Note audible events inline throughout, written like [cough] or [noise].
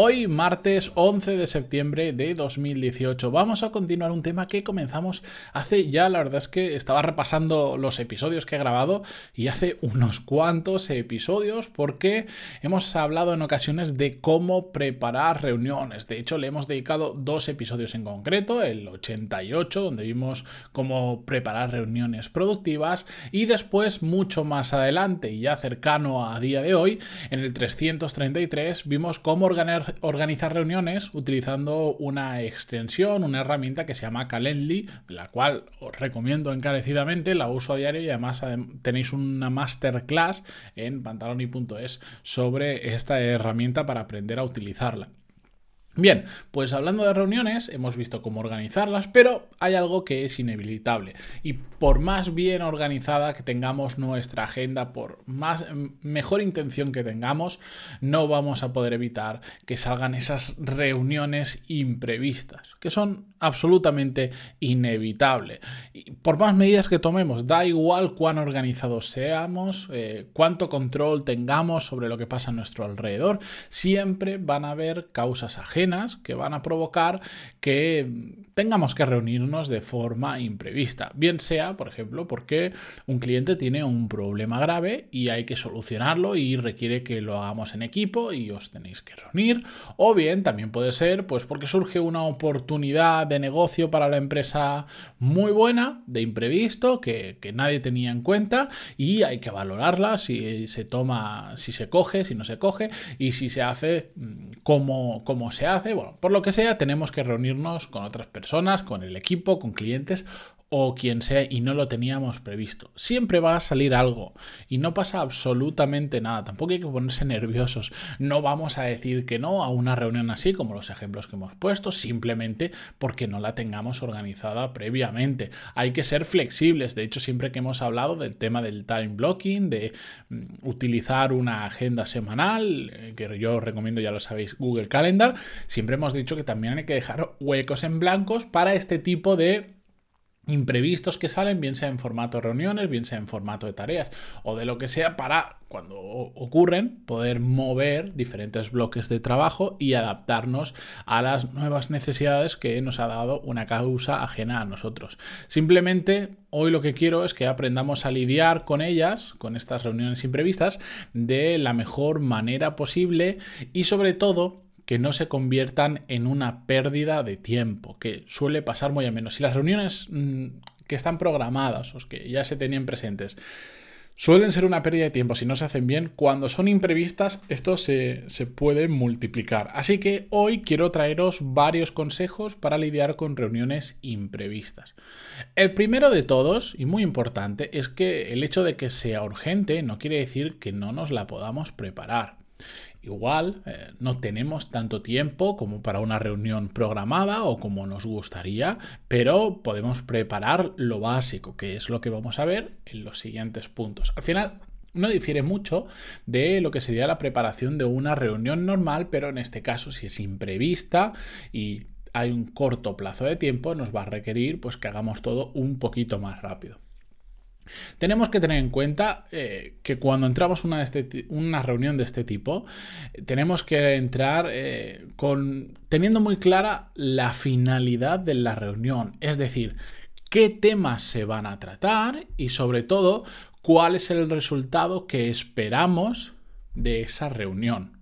Hoy, martes 11 de septiembre de 2018, vamos a continuar un tema que comenzamos hace ya, la verdad es que estaba repasando los episodios que he grabado y hace unos cuantos episodios porque hemos hablado en ocasiones de cómo preparar reuniones. De hecho, le hemos dedicado dos episodios en concreto, el 88, donde vimos cómo preparar reuniones productivas y después, mucho más adelante y ya cercano a día de hoy, en el 333, vimos cómo organizar organizar reuniones utilizando una extensión, una herramienta que se llama Calendly, la cual os recomiendo encarecidamente, la uso a diario y además tenéis una masterclass en pantaloni.es sobre esta herramienta para aprender a utilizarla. Bien, pues hablando de reuniones, hemos visto cómo organizarlas, pero hay algo que es inevitable. Y por más bien organizada que tengamos nuestra agenda, por más mejor intención que tengamos, no vamos a poder evitar que salgan esas reuniones imprevistas, que son absolutamente inevitables. Y por más medidas que tomemos, da igual cuán organizados seamos, eh, cuánto control tengamos sobre lo que pasa a nuestro alrededor, siempre van a haber causas ajenas que van a provocar que tengamos que reunirnos de forma imprevista. Bien sea, por ejemplo, porque un cliente tiene un problema grave y hay que solucionarlo y requiere que lo hagamos en equipo y os tenéis que reunir. O bien también puede ser pues porque surge una oportunidad de negocio para la empresa muy buena, de imprevisto, que, que nadie tenía en cuenta y hay que valorarla si se toma, si se coge, si no se coge y si se hace mm, como, como se hace bueno, por lo que sea, tenemos que reunirnos con otras personas, con el equipo, con clientes o quien sea y no lo teníamos previsto. Siempre va a salir algo y no pasa absolutamente nada. Tampoco hay que ponerse nerviosos. No vamos a decir que no a una reunión así como los ejemplos que hemos puesto simplemente porque no la tengamos organizada previamente. Hay que ser flexibles. De hecho, siempre que hemos hablado del tema del time blocking, de mm, utilizar una agenda semanal, eh, que yo recomiendo, ya lo sabéis, Google Calendar, siempre hemos dicho que también hay que dejar huecos en blancos para este tipo de imprevistos que salen, bien sea en formato de reuniones, bien sea en formato de tareas o de lo que sea, para cuando ocurren poder mover diferentes bloques de trabajo y adaptarnos a las nuevas necesidades que nos ha dado una causa ajena a nosotros. Simplemente hoy lo que quiero es que aprendamos a lidiar con ellas, con estas reuniones imprevistas, de la mejor manera posible y sobre todo que no se conviertan en una pérdida de tiempo, que suele pasar muy a menos. Si las reuniones mm, que están programadas o que ya se tenían presentes suelen ser una pérdida de tiempo si no se hacen bien, cuando son imprevistas esto se, se puede multiplicar. Así que hoy quiero traeros varios consejos para lidiar con reuniones imprevistas. El primero de todos, y muy importante, es que el hecho de que sea urgente no quiere decir que no nos la podamos preparar. Igual eh, no tenemos tanto tiempo como para una reunión programada o como nos gustaría, pero podemos preparar lo básico, que es lo que vamos a ver en los siguientes puntos. Al final, no difiere mucho de lo que sería la preparación de una reunión normal, pero en este caso, si es imprevista y hay un corto plazo de tiempo, nos va a requerir pues que hagamos todo un poquito más rápido. Tenemos que tener en cuenta eh, que cuando entramos una, este una reunión de este tipo, tenemos que entrar eh, con, teniendo muy clara la finalidad de la reunión, es decir, qué temas se van a tratar y sobre todo cuál es el resultado que esperamos de esa reunión.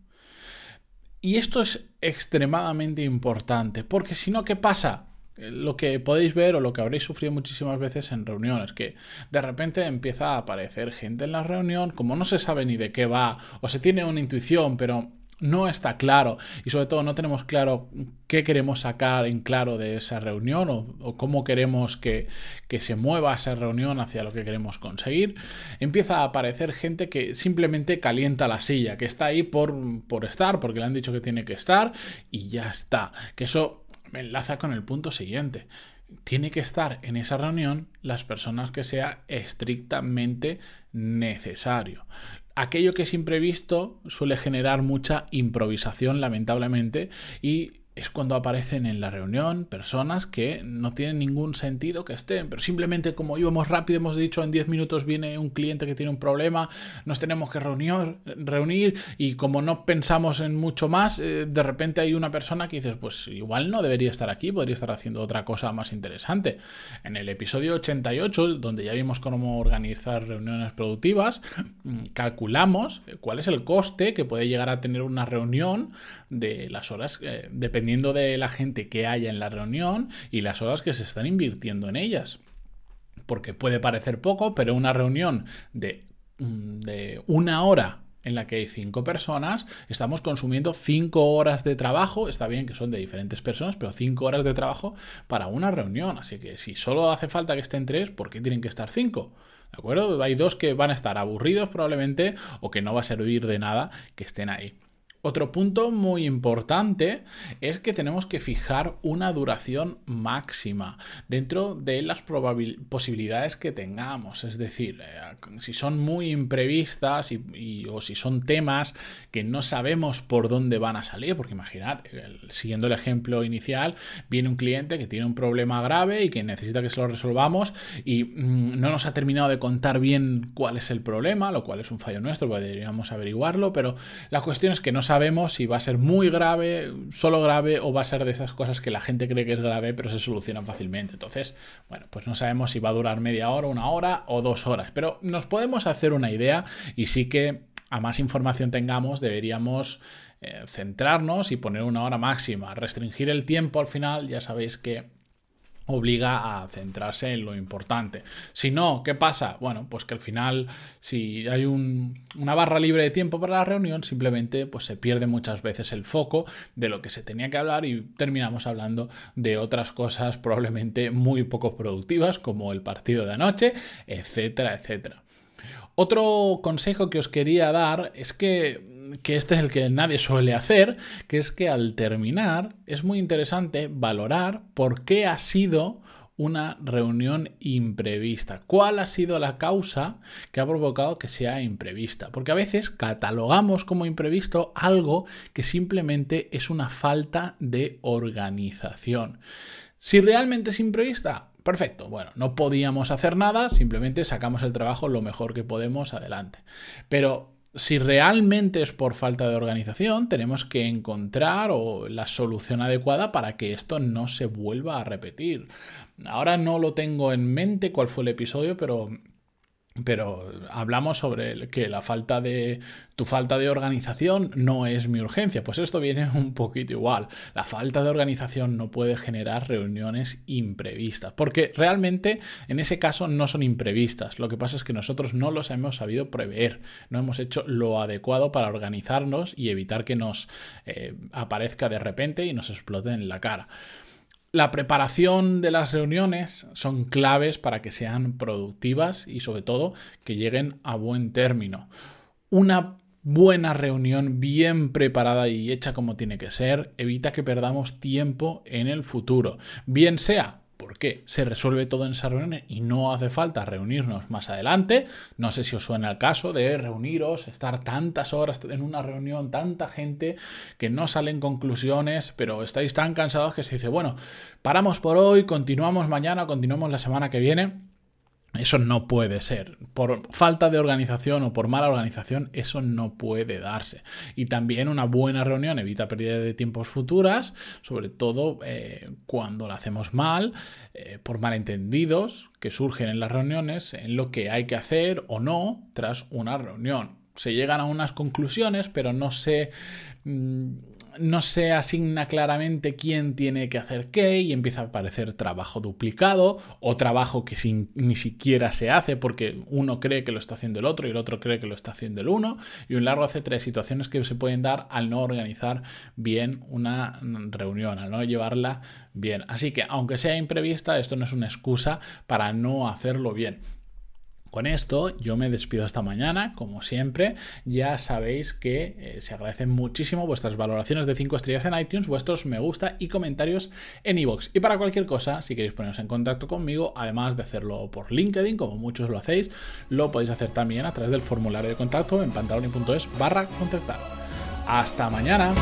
Y esto es extremadamente importante, porque si no, ¿qué pasa? Lo que podéis ver o lo que habréis sufrido muchísimas veces en reuniones, que de repente empieza a aparecer gente en la reunión, como no se sabe ni de qué va, o se tiene una intuición, pero no está claro y sobre todo no tenemos claro qué queremos sacar en claro de esa reunión o, cómo queremos que, que, se mueva esa reunión hacia lo que queremos conseguir, empieza a aparecer gente que simplemente calienta la silla, que está ahí por, por estar, porque le han dicho que tiene que estar y ya está. Que eso me enlaza con el punto siguiente. Tiene que estar en esa reunión las personas que sea estrictamente necesario. Aquello que es imprevisto suele generar mucha improvisación, lamentablemente, y es cuando aparecen en la reunión personas que no tienen ningún sentido que estén, pero simplemente como íbamos rápido, hemos dicho en 10 minutos viene un cliente que tiene un problema, nos tenemos que reunir, reunir y como no pensamos en mucho más, eh, de repente hay una persona que dices, pues igual no debería estar aquí, podría estar haciendo otra cosa más interesante. En el episodio 88, donde ya vimos cómo organizar reuniones productivas, mm, calculamos cuál es el coste que puede llegar a tener una reunión de las horas, eh, dependiendo dependiendo de la gente que haya en la reunión y las horas que se están invirtiendo en ellas. Porque puede parecer poco, pero una reunión de, mm, de una hora en la que hay cinco personas, estamos consumiendo cinco horas de trabajo, está bien que son de diferentes personas, pero cinco horas de trabajo para una reunión. Así que si solo hace falta que estén tres, ¿por qué tienen que estar cinco? ¿De acuerdo? Hay dos que van a estar aburridos probablemente o que no va a servir de nada que estén ahí. Otro punto muy importante es que tenemos que fijar una duración máxima dentro de las posibilidades que tengamos. Es decir, eh, si son muy imprevistas y, o si son temas que no sabemos por dónde van a salir, porque imaginar, siguiendo el ejemplo inicial, viene un cliente que tiene un problema grave y que necesita que se lo resolvamos y mm, no nos ha terminado de contar bien cuál es el problema, lo cual es un fallo nuestro, deberíamos averiguarlo, pero la cuestión es que no sabemos sabemos si va a ser muy grave, solo grave, o va a ser de esas cosas que la gente cree que es grave, pero se solucionan fácilmente. Entonces, bueno, pues no sabemos si va a durar media hora, una hora o dos horas, pero nos podemos hacer una idea y sí que a más información tengamos, deberíamos eh, centrarnos y poner una hora máxima. Restringir el tiempo al final, ya sabéis que obliga a centrarse en lo importante. Si no, ¿qué pasa? Bueno, pues que al final, si hay una barra libre de tiempo para la reunión, simplemente pues se pierde muchas veces el foco de lo que se tenía que hablar y terminamos hablando de otras cosas probablemente muy poco productivas, como el partido de anoche, etcétera, etcétera. Otro consejo que os quería dar es que que este es el que nadie suele hacer, que es que al terminar es muy interesante valorar por qué ha sido una reunión imprevista. ¿Cuál ha sido la causa que ha provocado que sea imprevista? Porque a veces catalogamos como imprevisto algo que simplemente es una falta de organización. Si realmente es imprevista, perfecto. Bueno, no podíamos hacer nada, simplemente sacamos el trabajo lo mejor que podemos adelante. Pero si realmente es por falta de organización, tenemos que encontrar la solución adecuada para que esto no se vuelva a repetir. Ahora no lo tengo en mente cuál fue el episodio, pero pero hablamos sobre que la falta de tu falta de organización no es mi urgencia. Pues esto viene [laughs] un poquito igual. La falta de organización no puede generar reuniones imprevistas, porque realmente en ese caso no son imprevistas. Lo que pasa es que nosotros no los hemos sabido prever, no hemos hecho lo adecuado para organizarnos y evitar que nos eh, aparezca de repente y nos explote en la cara. La preparación de las reuniones son claves para que sean productivas y sobre todo que lleguen a buen término. Una buena reunión bien preparada y hecha como tiene que ser evita que perdamos tiempo en el futuro. Bien sea ¿Por qué? Se resuelve todo en esa reunión y no hace falta reunirnos más adelante. No sé si os suena el caso de reuniros, estar tantas horas en una reunión, tanta gente, que no salen conclusiones, pero estáis tan cansados que se dice, bueno, paramos por hoy, continuamos mañana, continuamos la semana que viene. Eso no puede ser. Por falta de organización o por mala organización, eso no puede darse. Y también una buena reunión evita pérdida de tiempos futuras, sobre todo eh, cuando la hacemos mal, eh, por malentendidos que surgen en las reuniones, en lo que hay que hacer o no tras una reunión. Se llegan a unas conclusiones, pero no se... Mm, no se asigna claramente quién tiene que hacer qué y empieza a aparecer trabajo duplicado o trabajo que ni siquiera se hace porque uno cree que lo está haciendo el otro y el otro cree que lo está haciendo el uno y un largo hace tres situaciones que se pueden dar al no organizar bien una reunión, al no llevarla bien. Así que aunque sea imprevista, esto no es una excusa para no hacerlo bien. Con esto yo me despido esta mañana, como siempre. Ya sabéis que eh, se agradecen muchísimo vuestras valoraciones de 5 estrellas en iTunes, vuestros me gusta y comentarios en iVoox. Y para cualquier cosa, si queréis poneros en contacto conmigo, además de hacerlo por LinkedIn, como muchos lo hacéis, lo podéis hacer también a través del formulario de contacto en pantaloni.es barra contactar. Hasta mañana.